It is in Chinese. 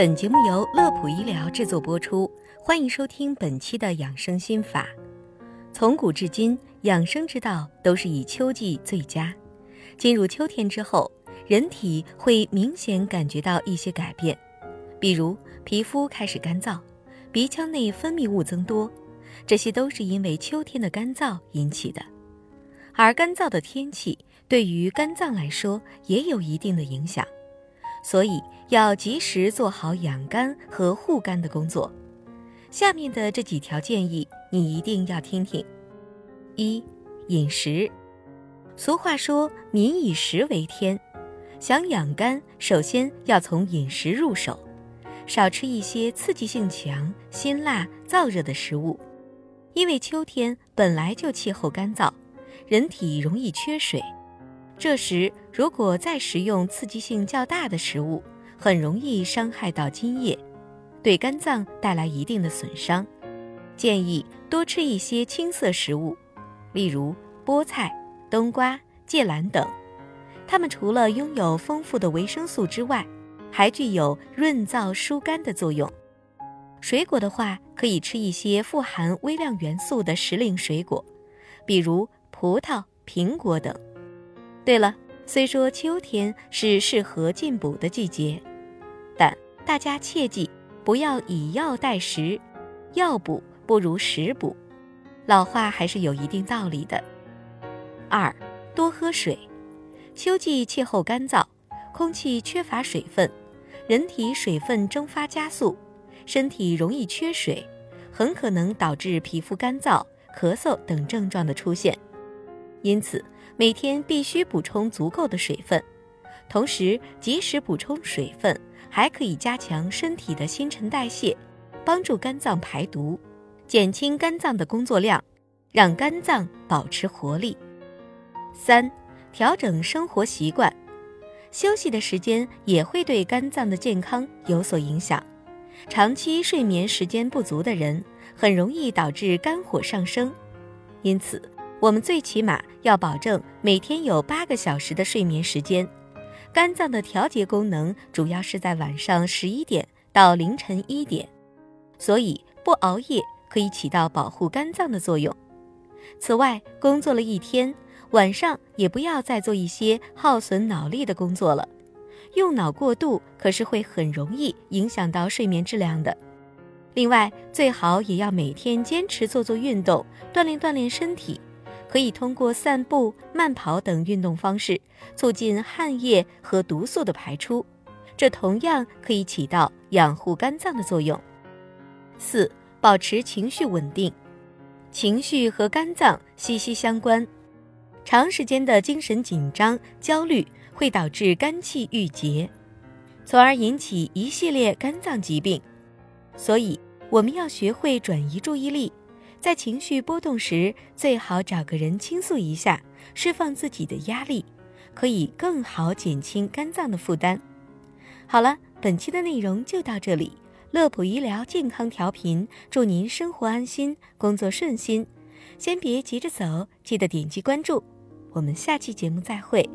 本节目由乐普医疗制作播出，欢迎收听本期的养生心法。从古至今，养生之道都是以秋季最佳。进入秋天之后，人体会明显感觉到一些改变，比如皮肤开始干燥，鼻腔内分泌物增多，这些都是因为秋天的干燥引起的。而干燥的天气对于肝脏来说也有一定的影响。所以要及时做好养肝和护肝的工作。下面的这几条建议你一定要听听。一、饮食。俗话说“民以食为天”，想养肝，首先要从饮食入手，少吃一些刺激性强、辛辣、燥热的食物。因为秋天本来就气候干燥，人体容易缺水。这时，如果再食用刺激性较大的食物，很容易伤害到津液，对肝脏带来一定的损伤。建议多吃一些青色食物，例如菠菜、冬瓜、芥蓝等。它们除了拥有丰富的维生素之外，还具有润燥疏肝的作用。水果的话，可以吃一些富含微量元素的时令水果，比如葡萄、苹果等。对了，虽说秋天是适合进补的季节，但大家切记不要以药代食，药补不如食补，老话还是有一定道理的。二，多喝水。秋季气候干燥，空气缺乏水分，人体水分蒸发加速，身体容易缺水，很可能导致皮肤干燥、咳嗽等症状的出现。因此，每天必须补充足够的水分，同时及时补充水分，还可以加强身体的新陈代谢，帮助肝脏排毒，减轻肝脏的工作量，让肝脏保持活力。三、调整生活习惯，休息的时间也会对肝脏的健康有所影响。长期睡眠时间不足的人，很容易导致肝火上升，因此。我们最起码要保证每天有八个小时的睡眠时间。肝脏的调节功能主要是在晚上十一点到凌晨一点，所以不熬夜可以起到保护肝脏的作用。此外，工作了一天，晚上也不要再做一些耗损脑力的工作了。用脑过度可是会很容易影响到睡眠质量的。另外，最好也要每天坚持做做运动，锻炼锻炼身体。可以通过散步、慢跑等运动方式，促进汗液和毒素的排出，这同样可以起到养护肝脏的作用。四、保持情绪稳定，情绪和肝脏息息相关，长时间的精神紧张、焦虑会导致肝气郁结，从而引起一系列肝脏疾病。所以，我们要学会转移注意力。在情绪波动时，最好找个人倾诉一下，释放自己的压力，可以更好减轻肝脏的负担。好了，本期的内容就到这里。乐普医疗健康调频，祝您生活安心，工作顺心。先别急着走，记得点击关注。我们下期节目再会。